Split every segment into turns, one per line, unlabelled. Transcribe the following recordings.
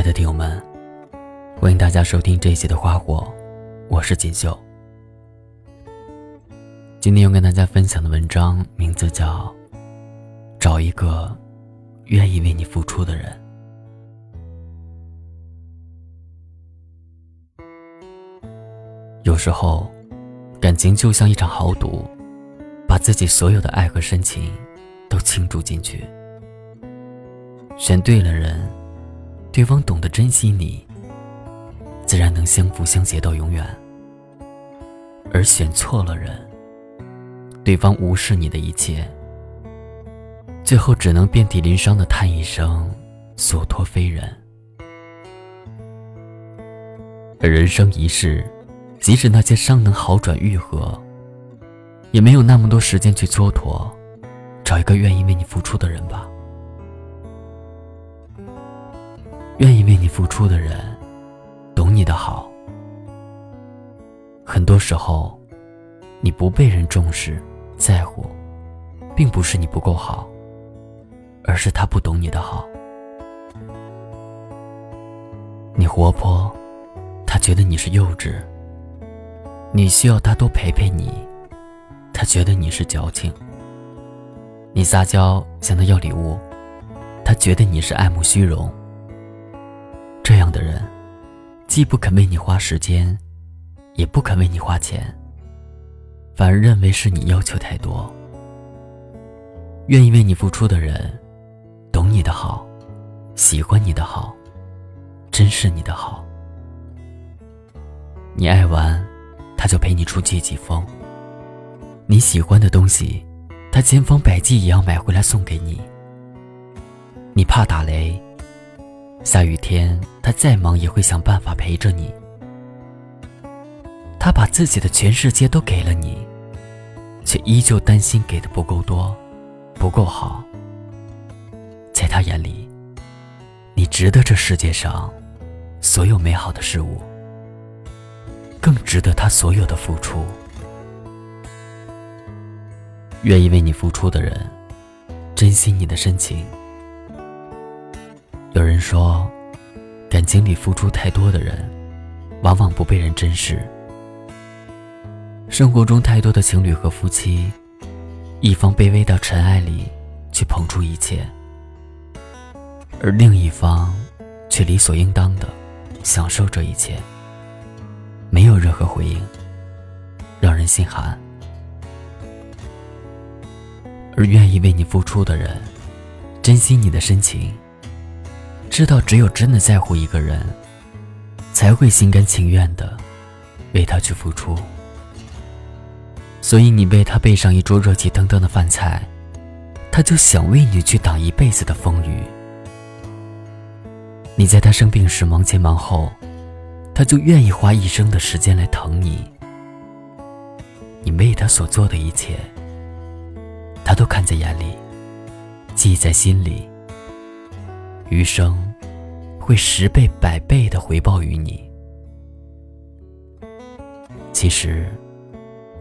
亲爱的听友们，欢迎大家收听这一期的花火，我是锦绣。今天要跟大家分享的文章名字叫《找一个愿意为你付出的人》。有时候，感情就像一场豪赌，把自己所有的爱和深情都倾注进去，选对了人。对方懂得珍惜你，自然能相扶相携到永远；而选错了人，对方无视你的一切，最后只能遍体鳞伤的叹一声“所托非人”。而人生一世，即使那些伤能好转愈合，也没有那么多时间去蹉跎，找一个愿意为你付出的人吧。愿意为你付出的人，懂你的好。很多时候，你不被人重视、在乎，并不是你不够好，而是他不懂你的好。你活泼，他觉得你是幼稚；你需要他多陪陪你，他觉得你是矫情；你撒娇向他要礼物，他觉得你是爱慕虚荣。样的人，既不肯为你花时间，也不肯为你花钱，反而认为是你要求太多。愿意为你付出的人，懂你的好，喜欢你的好，珍视你的好。你爱玩，他就陪你出借几封；你喜欢的东西，他千方百计也要买回来送给你。你怕打雷。下雨天，他再忙也会想办法陪着你。他把自己的全世界都给了你，却依旧担心给的不够多，不够好。在他眼里，你值得这世界上所有美好的事物，更值得他所有的付出。愿意为你付出的人，珍惜你的深情。有人说，感情里付出太多的人，往往不被人珍视。生活中太多的情侣和夫妻，一方卑微到尘埃里去捧出一切，而另一方却理所应当的享受这一切，没有任何回应，让人心寒。而愿意为你付出的人，珍惜你的深情。知道，只有真的在乎一个人，才会心甘情愿的为他去付出。所以，你为他备上一桌热气腾腾的饭菜，他就想为你去挡一辈子的风雨。你在他生病时忙前忙后，他就愿意花一生的时间来疼你。你为他所做的一切，他都看在眼里，记在心里。余生会十倍百倍的回报于你。其实，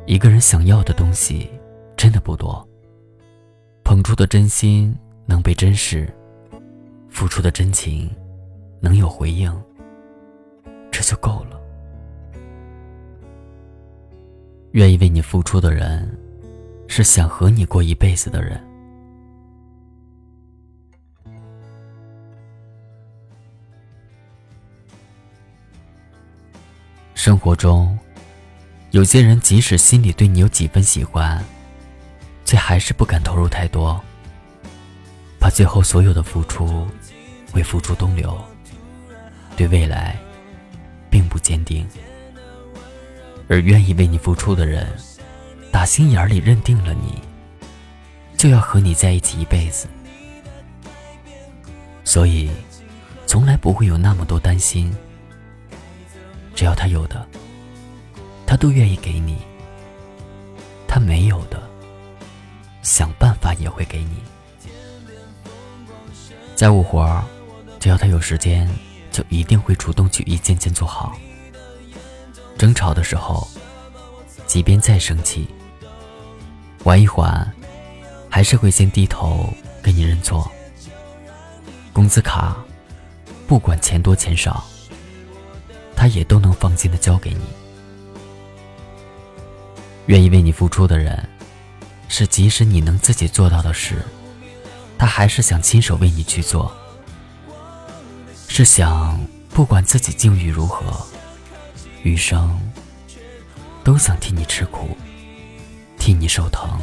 一个人想要的东西真的不多。捧出的真心能被珍视，付出的真情能有回应，这就够了。愿意为你付出的人，是想和你过一辈子的人。生活中，有些人即使心里对你有几分喜欢，却还是不敢投入太多，怕最后所有的付出会付诸东流，对未来并不坚定。而愿意为你付出的人，打心眼里认定了你，就要和你在一起一辈子，所以从来不会有那么多担心。只要他有的，他都愿意给你；他没有的，想办法也会给你。家务活只要他有时间，就一定会主动去一件件做好。争吵的时候，即便再生气，缓一缓，还是会先低头给你认错。工资卡，不管钱多钱少，他也都能放心的交给你。愿意为你付出的人，是即使你能自己做到的事，他还是想亲手为你去做。是想不管自己境遇如何，余生都想替你吃苦，替你受疼，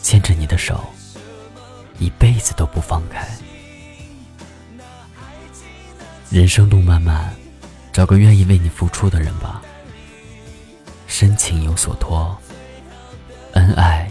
牵着你的手，一辈子都不放开。人生路漫漫，找个愿意为你付出的人吧。深情有所托，恩爱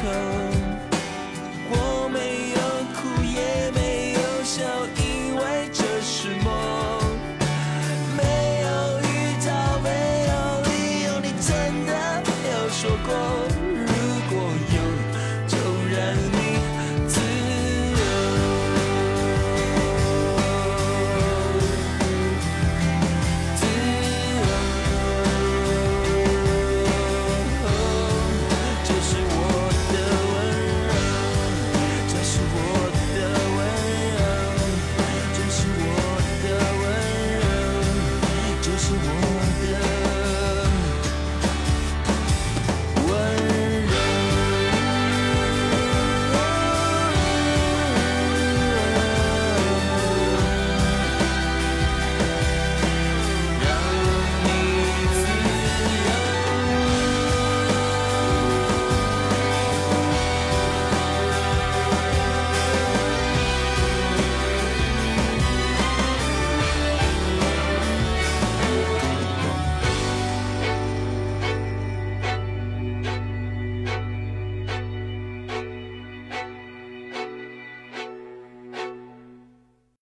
echo